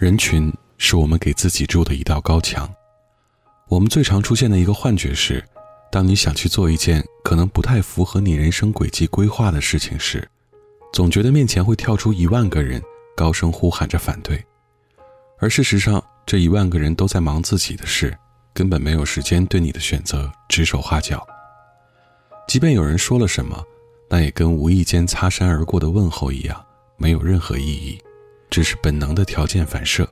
人群是我们给自己筑的一道高墙。我们最常出现的一个幻觉是，当你想去做一件可能不太符合你人生轨迹规划的事情时，总觉得面前会跳出一万个人，高声呼喊着反对。而事实上，这一万个人都在忙自己的事，根本没有时间对你的选择指手画脚。即便有人说了什么，那也跟无意间擦身而过的问候一样，没有任何意义，只是本能的条件反射。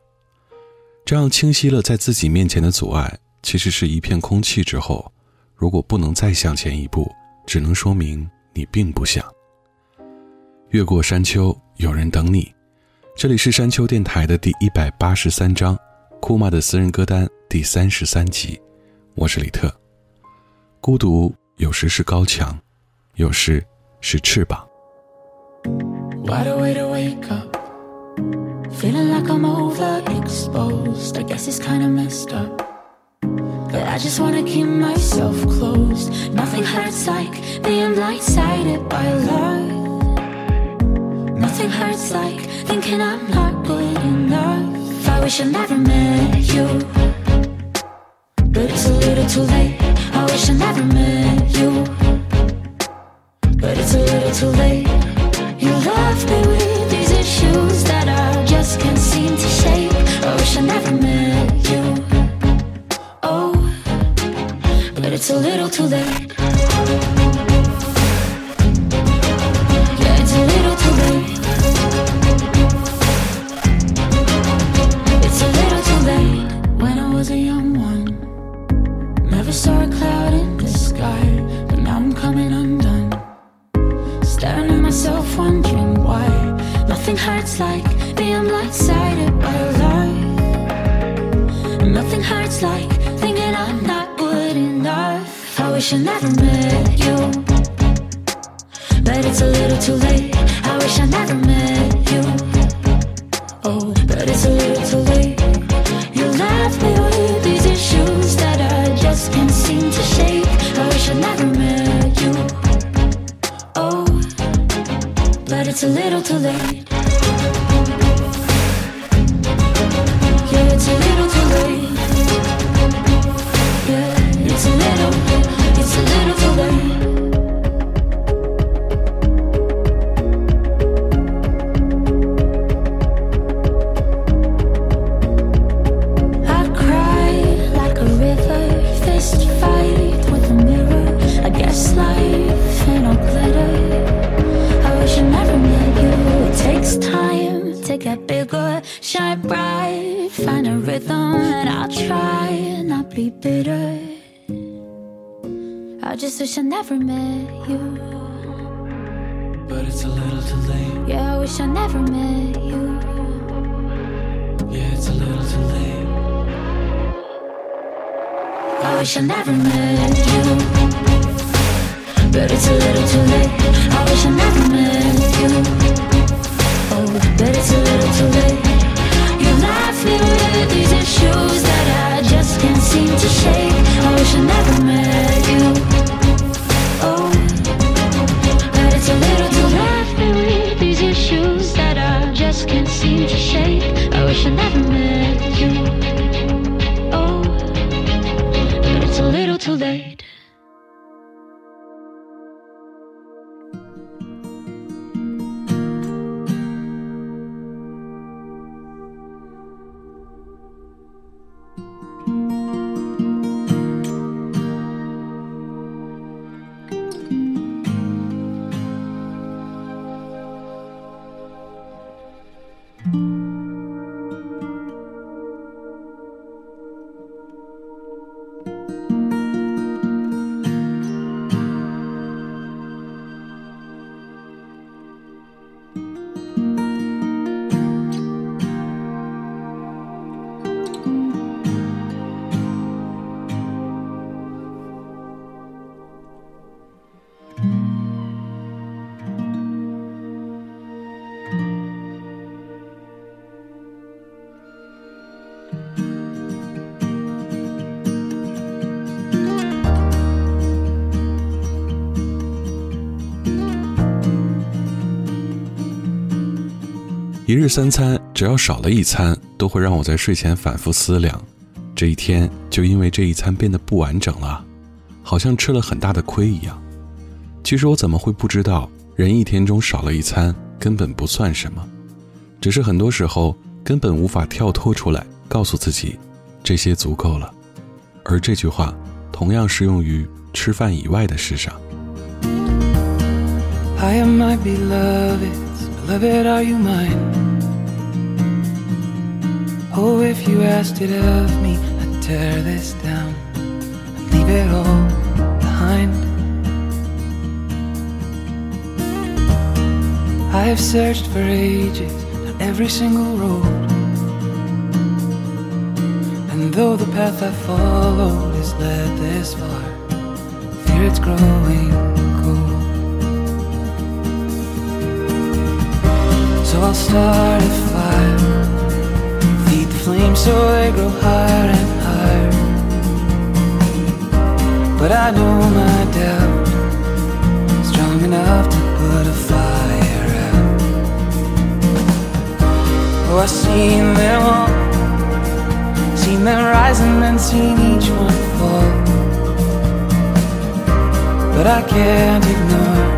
这样清晰了在自己面前的阻碍，其实是一片空气之后，如果不能再向前一步，只能说明你并不想。越过山丘，有人等你。这里是山丘电台的第一百八十三章，库玛的私人歌单第三十三集。我是李特。孤独有时是高墙，有时是翅膀。Feeling like I'm overexposed. I guess it's kinda messed up. But I just wanna keep myself closed. Nothing hurts like being blindsided by love. Nothing hurts like thinking I'm not good enough. I wish I never met you. But it's a little too late. I wish I never met you. But it's a little too late. You left me with issues that I just can't seem to shake. I wish I never met you. Oh, but it's a little too late. Hurts like being blindsided by lie. Nothing hurts like thinking I'm not good enough. I wish I never met you, but it's a little too late. I wish I never met you. Oh, but it's a little too late. You left me with these issues that I just can't seem to shake. I wish I never met you. Oh, but it's a little too late. It's a little too late. Wish I never met you. But it's a little too late. I wish I never met you. Oh, but it's a little too late. You're laughing with these issues that I just can't seem to shake. I wish I never met you. Oh, but it's a little too laughing with these issues that I just can't seem to shake. I wish I never met you. 一日三餐，只要少了一餐，都会让我在睡前反复思量，这一天就因为这一餐变得不完整了，好像吃了很大的亏一样。其实我怎么会不知道，人一天中少了一餐根本不算什么，只是很多时候根本无法跳脱出来，告诉自己，这些足够了。而这句话，同样适用于吃饭以外的事上。I am my beloved's beloved, are you mine? Oh, if you asked it of me, I'd tear this down and leave it all behind. I have searched for ages on every single road. And though the path I followed has led this far, fear it's growing So I'll start a fire, feed the flames so they grow higher and higher. But I know my doubt strong enough to put a fire out. Oh, I've seen them all, seen them rise and then seen each one fall. But I can't ignore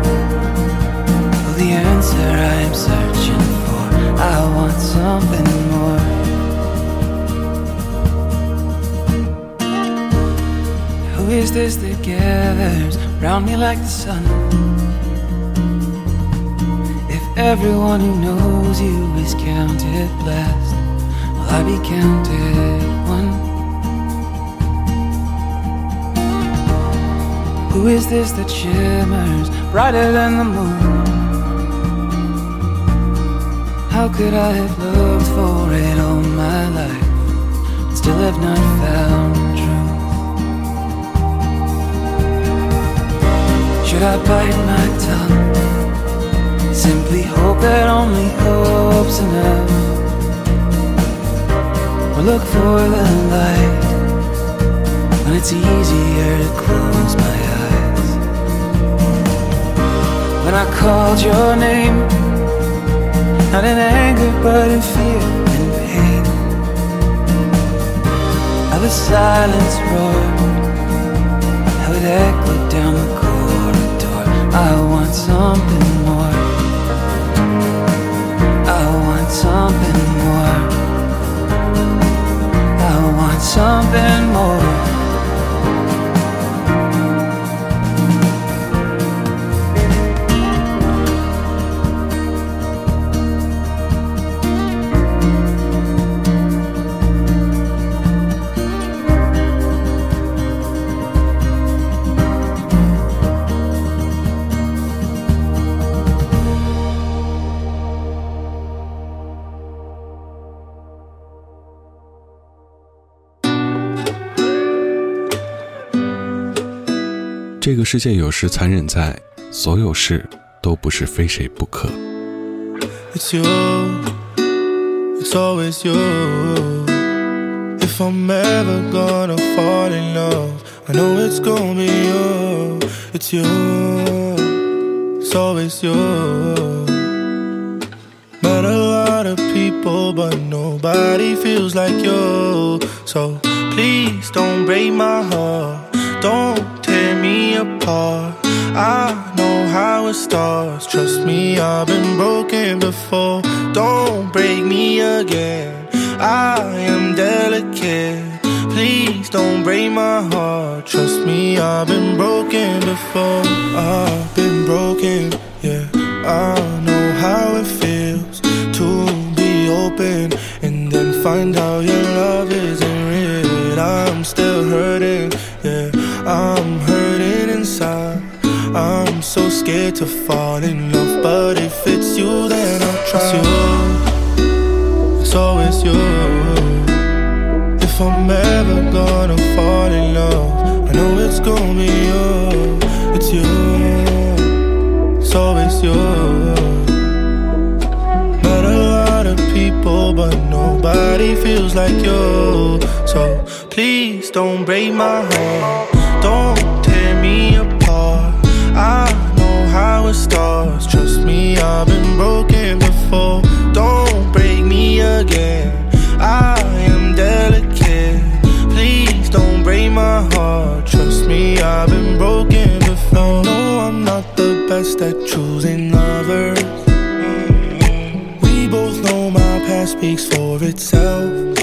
I want something more. Who is this that gathers round me like the sun? If everyone who knows you is counted blessed, will I be counted one? Who is this that shimmers brighter than the moon? How could I have looked for it all my life and still have not found truth? Should I bite my tongue? Simply hope that only hope's enough. Or look for the light when it's easier to close my eyes. When I called your name not in anger, but in fear and pain. How the silence roared, how it echoed down the corridor. I want something more. I want something more. I want something more. 这个世界有时残忍在，所有事都不是非谁不可。It's you, it's always you. If I'm ever gonna fall in love, I know it's gonna be you. It's you, it's always you. Met a lot of people, but nobody feels like you. So please don't break my heart, don't me apart. I know how it starts. Trust me, I've been broken before. Don't break me again. I am delicate. Please don't break my heart. Trust me, I've been broken before. I've been broken, yeah. I know how it feels to be open and then find out your love isn't real. I'm still hurting, so scared to fall in love, but if it's you, then I'll try. It's you, it's always you. If I'm ever gonna fall in love, I know it's gonna be you. It's you, it's always you. Met a lot of people, but nobody feels like you. So please don't break my heart, don't tear me apart. I how. Trust me, I've been broken before. Don't break me again. I am delicate. Please don't break my heart. Trust me, I've been broken before. No, I'm not the best at choosing lovers. We both know my past speaks for itself.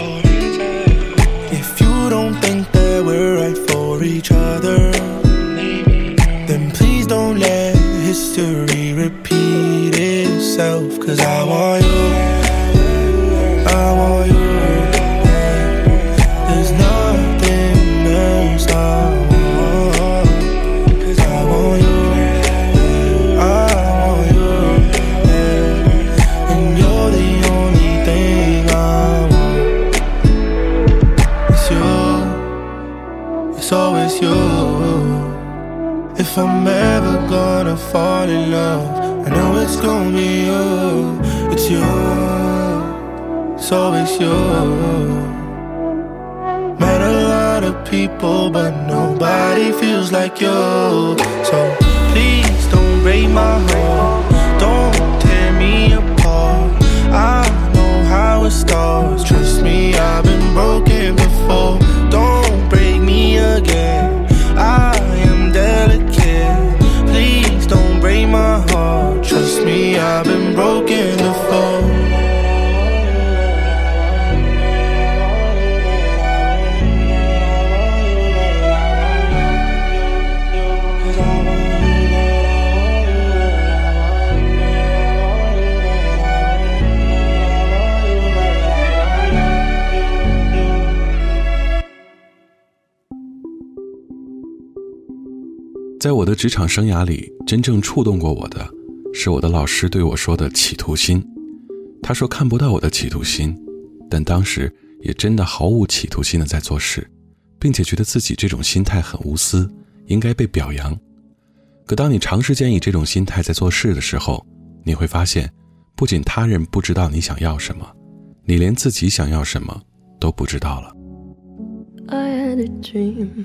History repeat itself. Cause I want you, it's always you. Met a lot of people, but nobody feels like you. So please don't break my heart, don't tear me apart. I know how it starts. Trust me, I've been broken before. Don't break me again. I am delicate. Please don't break my heart. Trust me, I've been broken before. 在我的职场生涯里，真正触动过我的，是我的老师对我说的企图心。他说看不到我的企图心，但当时也真的毫无企图心的在做事，并且觉得自己这种心态很无私，应该被表扬。可当你长时间以这种心态在做事的时候，你会发现，不仅他人不知道你想要什么，你连自己想要什么都不知道了。I had a dream.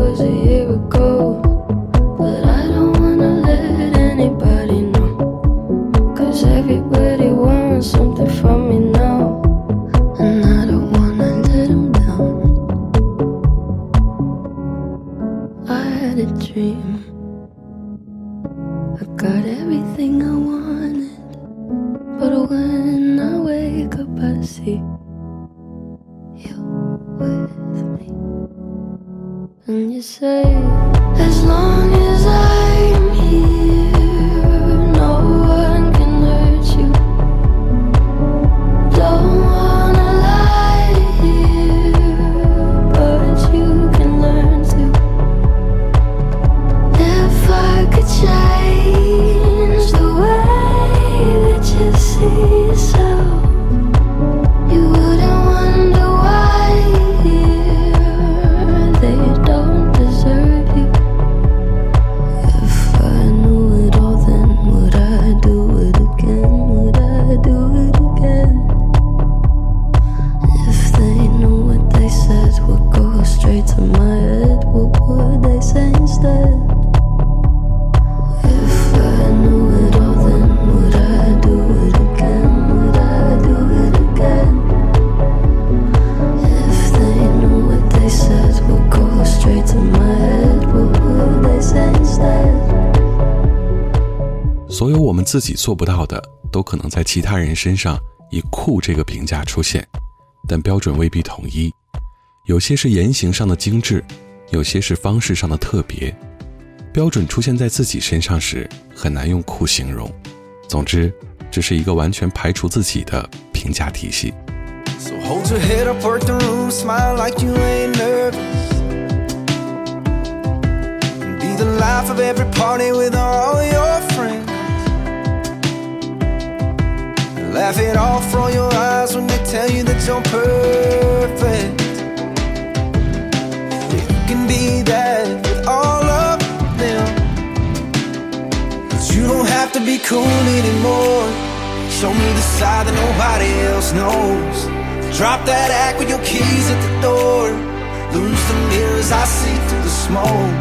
something from 自己做不到的，都可能在其他人身上以酷这个评价出现，但标准未必统一。有些是言行上的精致，有些是方式上的特别。标准出现在自己身上时，很难用酷形容。总之，这是一个完全排除自己的评价体系。So hold your head up, work the room, smile like you ain't nervous. Be the life of every party with all your laugh it off from your eyes when they tell you that you're perfect. You can be that with all of them. But you don't have to be cool anymore. Show me the side that nobody else knows. Drop that act with your keys at the door. Lose the mirrors I see through the smoke.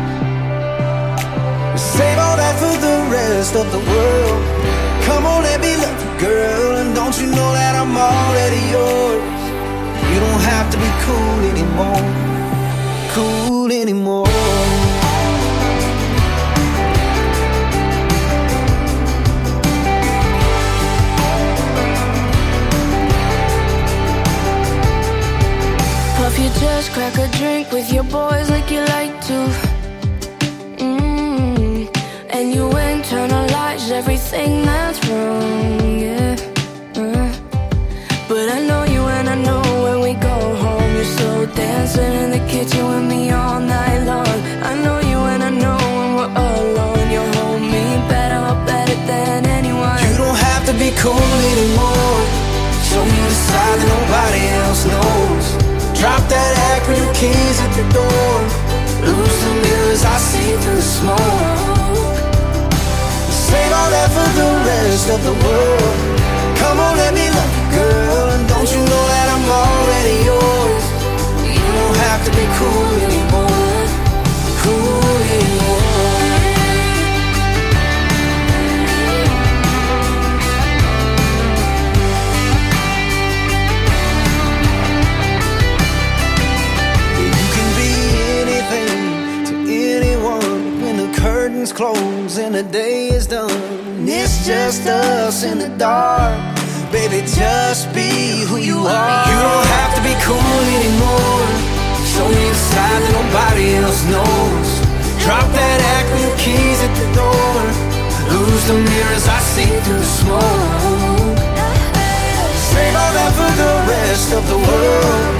Save all that for the rest of the world. Come on, let me love you, girl. And don't you know that I'm already yours? You don't have to be cool anymore. Cool anymore. Puff your chest, crack a drink with your boys like you like to. Mm. And you everything that's wrong, yeah. Uh. But I know you and I know when we go home, you're so dancing in the kitchen with me all night long. I know you and I know when we're alone, you hold me better, better than anyone. You don't have to be cool anymore. Show me the side that nobody else knows. Drop that act with your keys at the door. Lose the mirrors I see through the smoke. Save all that for the rest of the world. Come on, let me love you, girl. And don't you know that I'm already yours? You don't have to be cool anymore. Just be who you are. You don't have to be cool anymore. Show me a side that nobody else knows. Drop that act with your keys at the door. Lose the mirrors I see through the smoke. Save all that for the rest of the world.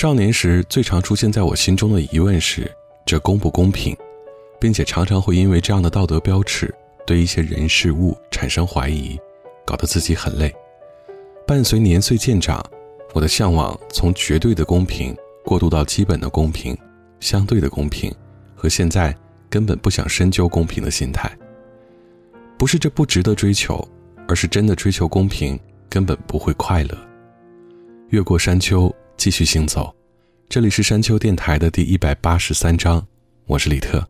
少年时最常出现在我心中的疑问是：这公不公平？并且常常会因为这样的道德标尺，对一些人事物产生怀疑，搞得自己很累。伴随年岁渐长，我的向往从绝对的公平过渡到基本的公平、相对的公平，和现在根本不想深究公平的心态。不是这不值得追求，而是真的追求公平根本不会快乐。越过山丘，继续行走。这里是山丘电台的第一百八十三章，我是李特。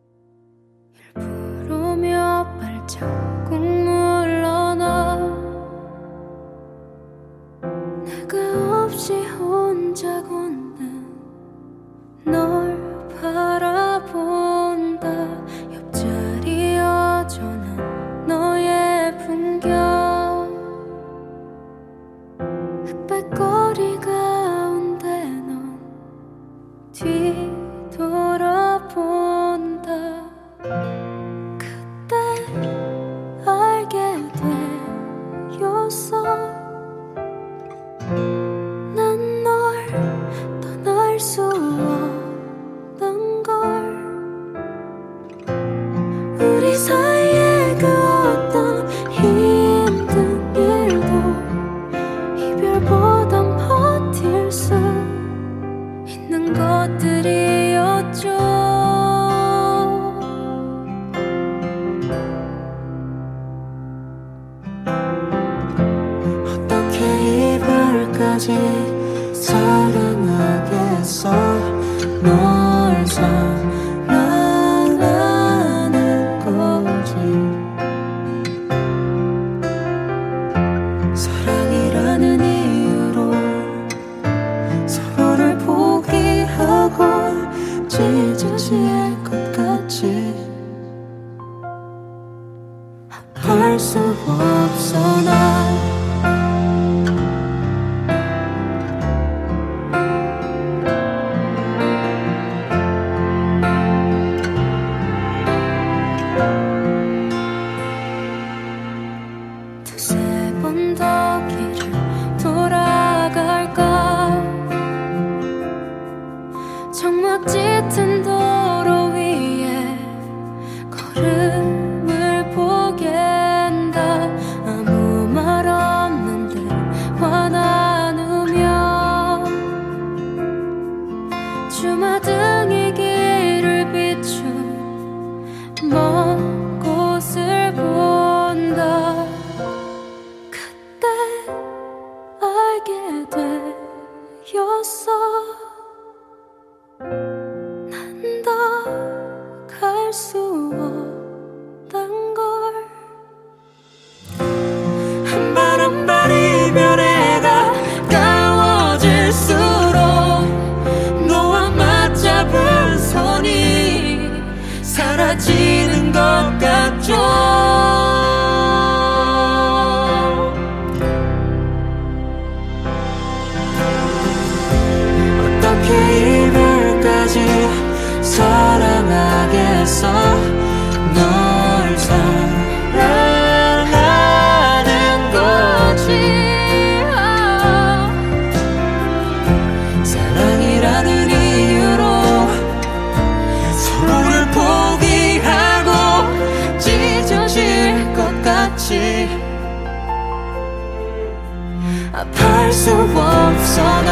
수 없어 난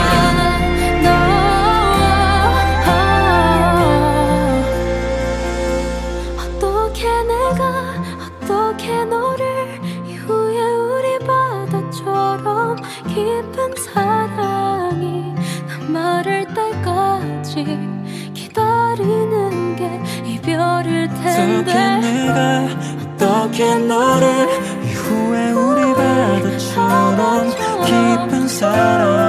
너. 어떻게 내가 어떻게 너를 이후에 우리 바다처럼 깊은 사랑이 난 말할 때까지 기다리는 게 이별일 텐데 어떻게 내가 어떻게 너를 이후에 우리 바다처럼 깊은 sorrow.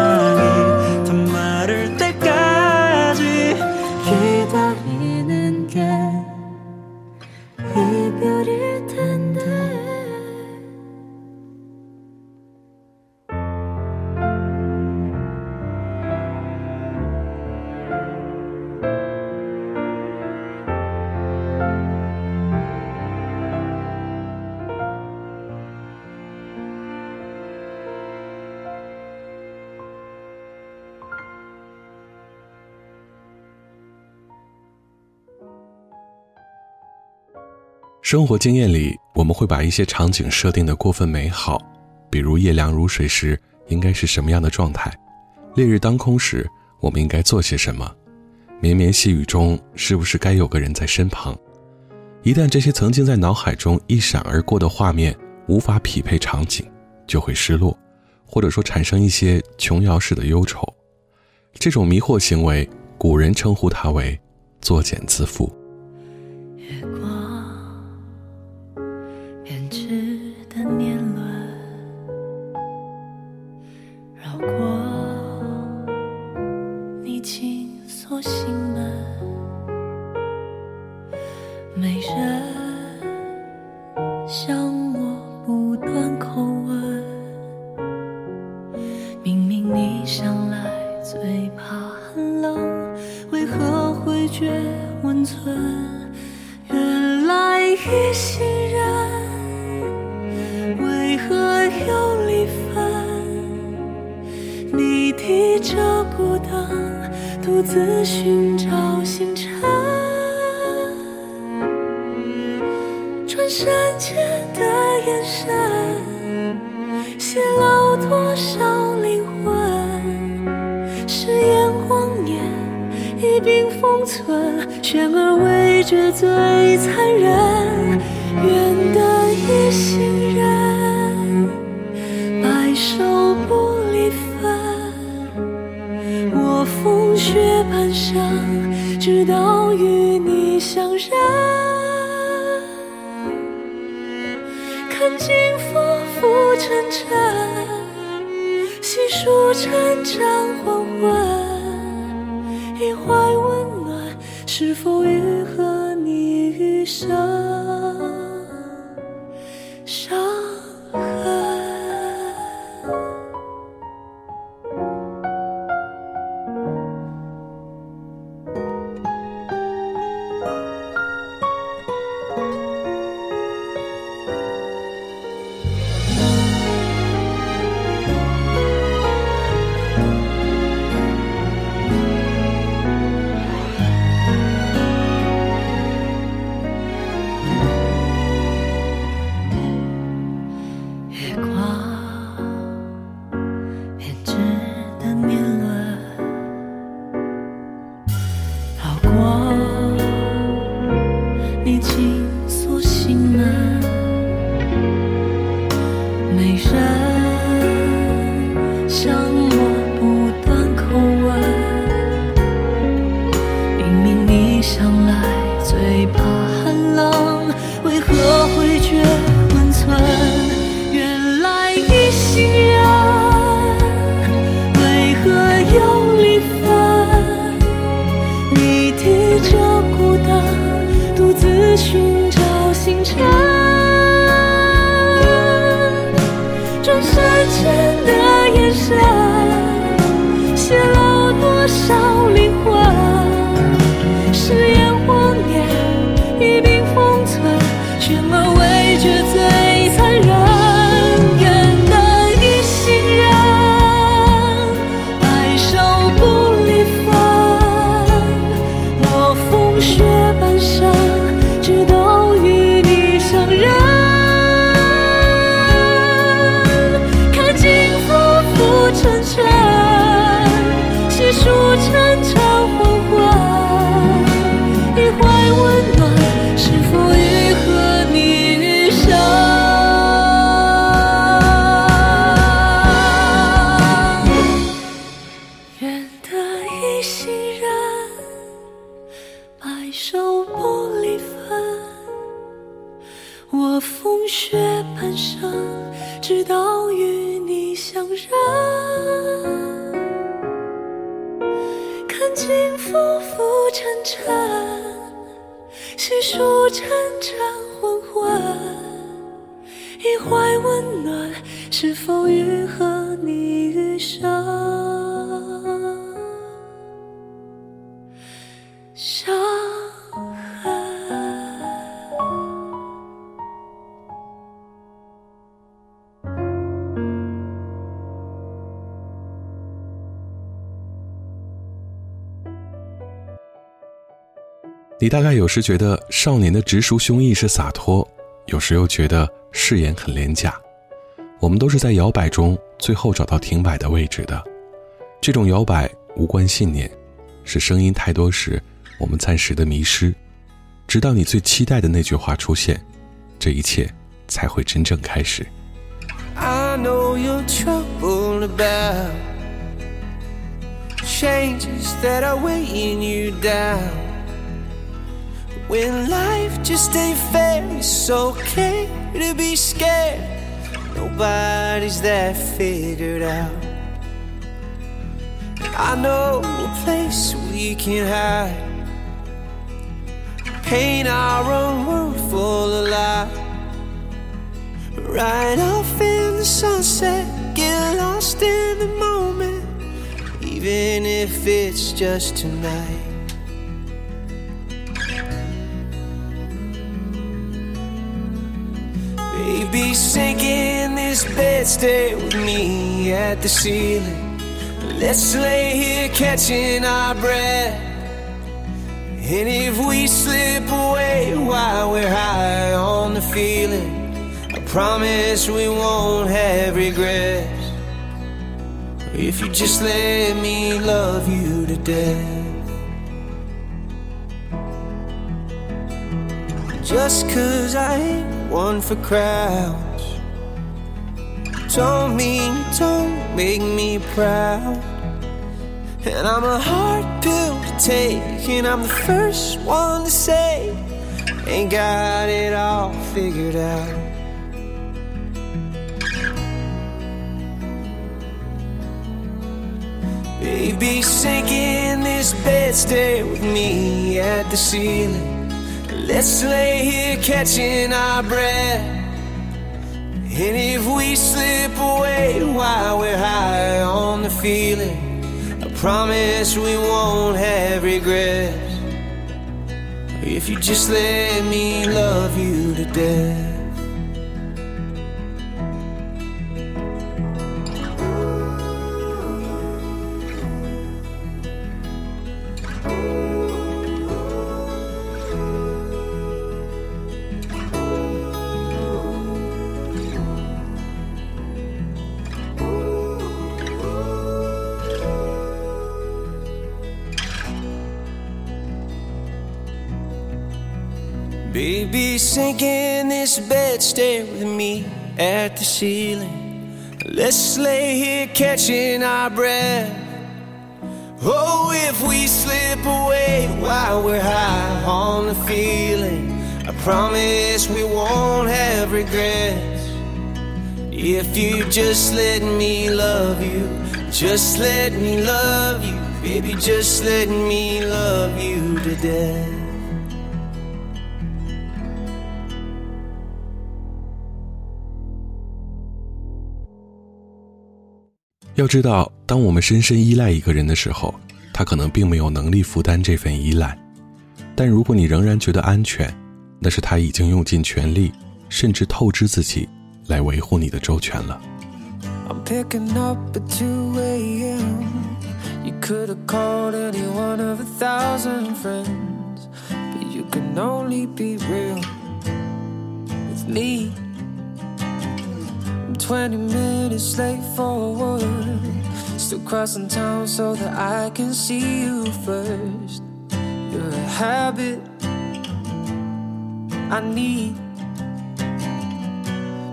生活经验里，我们会把一些场景设定的过分美好，比如夜凉如水时应该是什么样的状态，烈日当空时我们应该做些什么，绵绵细雨中是不是该有个人在身旁？一旦这些曾经在脑海中一闪而过的画面无法匹配场景，就会失落，或者说产生一些琼瑶式的忧愁。这种迷惑行为，古人称呼它为“作茧自缚”。月光封存，悬而未决最残忍。愿得一心人，白首不离分。我风雪半生，直到与你相认。看尽浮浮沉沉，细数成长黄昏，一，是否愈合你余生？笑。我风雪半生，直到与你相认。看尽浮浮沉沉，细数沉沉昏昏。一怀温暖，是否愈合你余生？你大概有时觉得少年的直抒胸臆是洒脱，有时又觉得誓言很廉价。我们都是在摇摆中最后找到停摆的位置的。这种摇摆无关信念，是声音太多时我们暂时的迷失，直到你最期待的那句话出现，这一切才会真正开始。I know you're troubled about changes that are weighing you down. When life just ain't fair, it's okay to be scared. Nobody's that figured out. I know a place we can hide. Paint our own world full of light. Right off in the sunset, get lost in the moment, even if it's just tonight. Baby, sink in this bed, stay with me at the ceiling. Let's lay here catching our breath. And if we slip away while we're high on the feeling, I promise we won't have regrets. If you just let me love you to death. Just cause I one for crowds. Don't mean don't make me proud. And I'm a hard pill to take And I'm the first one to say Ain't got it all figured out. Baby, sink in this bed, stay with me at the ceiling. Let's lay here catching our breath. And if we slip away while we're high on the feeling, I promise we won't have regrets. If you just let me love you to death. This bed, stare with me at the ceiling. Let's lay here catching our breath. Oh, if we slip away while we're high on the feeling, I promise we won't have regrets. If you just let me love you, just let me love you, baby, just let me love you to death. 要知道，当我们深深依赖一个人的时候，他可能并没有能力负担这份依赖。但如果你仍然觉得安全，那是他已经用尽全力，甚至透支自己，来维护你的周全了。I'm 20 minutes late for work, still crossing town so that I can see you first. You're a habit I need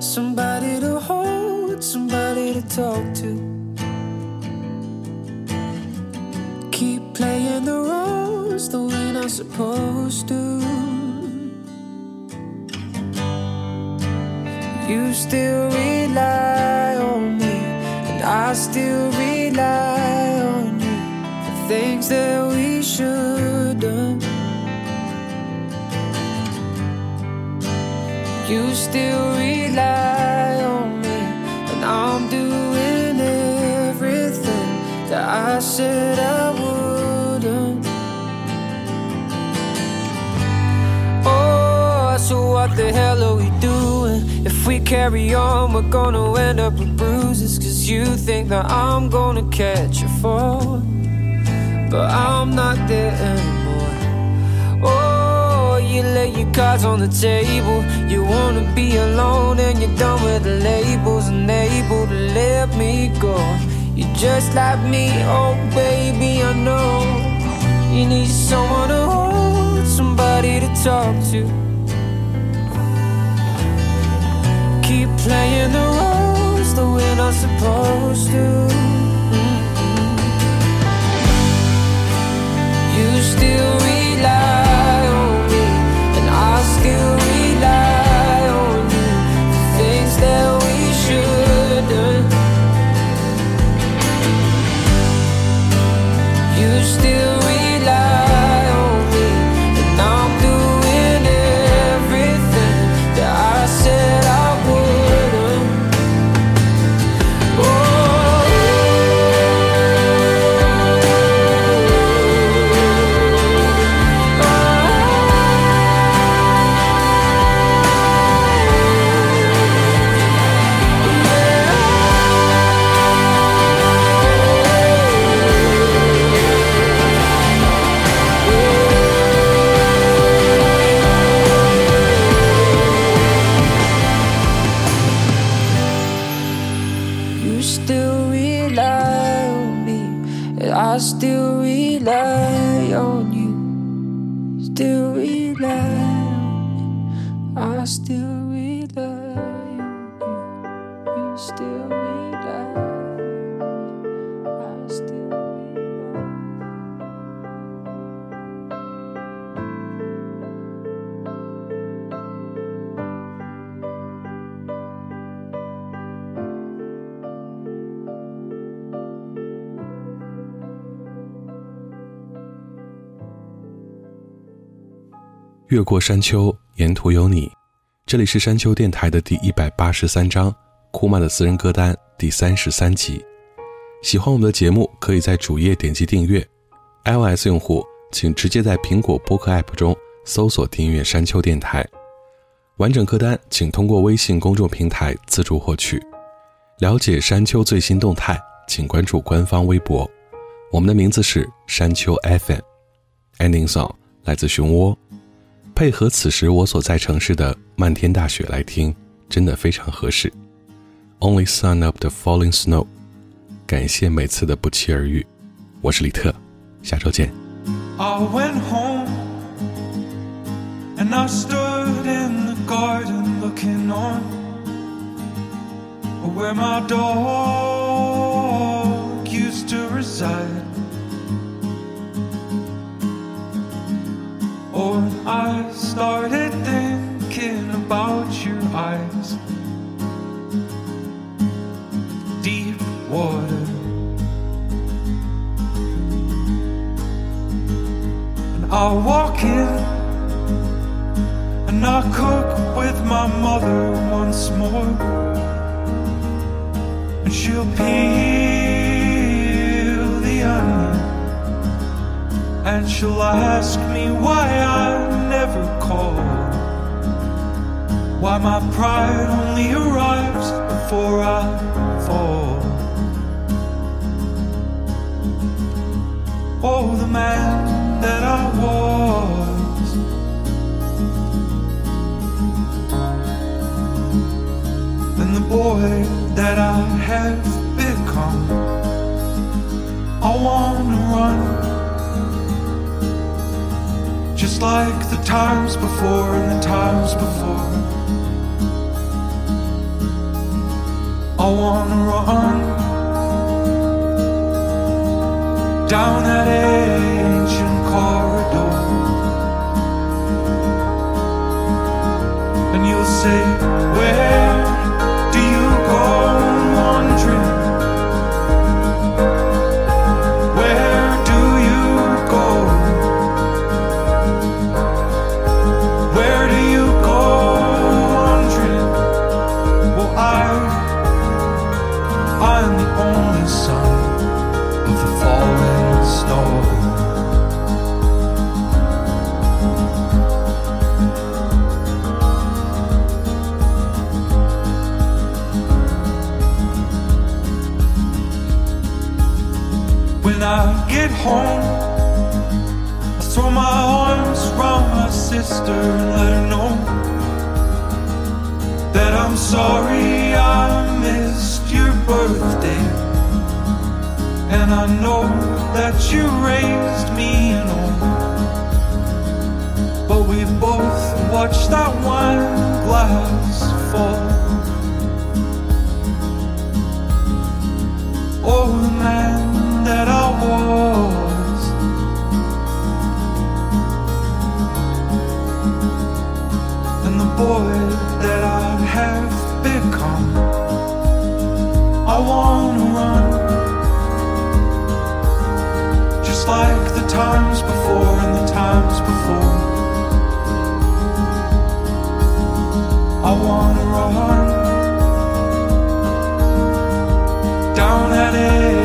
somebody to hold, somebody to talk to. Keep playing the roles the way I'm supposed to. You still rely on me, and I still rely on you. The things that we should done. You still rely on me, and I'm doing everything that I said I wouldn't. Oh, so what the hell are we doing? If we carry on, we're gonna end up with bruises. Cause you think that I'm gonna catch a fall, but I'm not there anymore. Oh, you lay your cards on the table. You wanna be alone and you're done with the labels and able to let me go. You're just like me, oh baby, I know. You need someone to hold, somebody to talk to. Playing the roles the way I'm supposed to. You still rely on me, and I still rely on you. The things that still rely on me, and I still rely on you. Still rely on me, I still 越过山丘，沿途有你。这里是山丘电台的第一百八十三章，库曼的私人歌单第三十三集。喜欢我们的节目，可以在主页点击订阅。iOS 用户请直接在苹果播客 App 中搜索订阅山丘电台。完整歌单请通过微信公众平台自助获取。了解山丘最新动态，请关注官方微博。我们的名字是山丘 FM。Ending song 来自熊窝。配合此时我所在城市的漫天大雪来听，真的非常合适。Only sun up the Falling Snow，感谢每次的不期而遇，我是李特，下周见。I went home and I stood in the garden looking on, where my dog used to reside. Started thinking about your eyes, deep water. And I'll walk in and I cook with my mother once more. And she'll peel the onion. And she'll ask me why I never call. Why my pride only arrives before I fall. Oh, the man that I was. and the boy that I have become. I wanna run, just like the times before and the times before. I wanna run down that ancient Wanna run. Just like the times before and the times before. I wanna run down that edge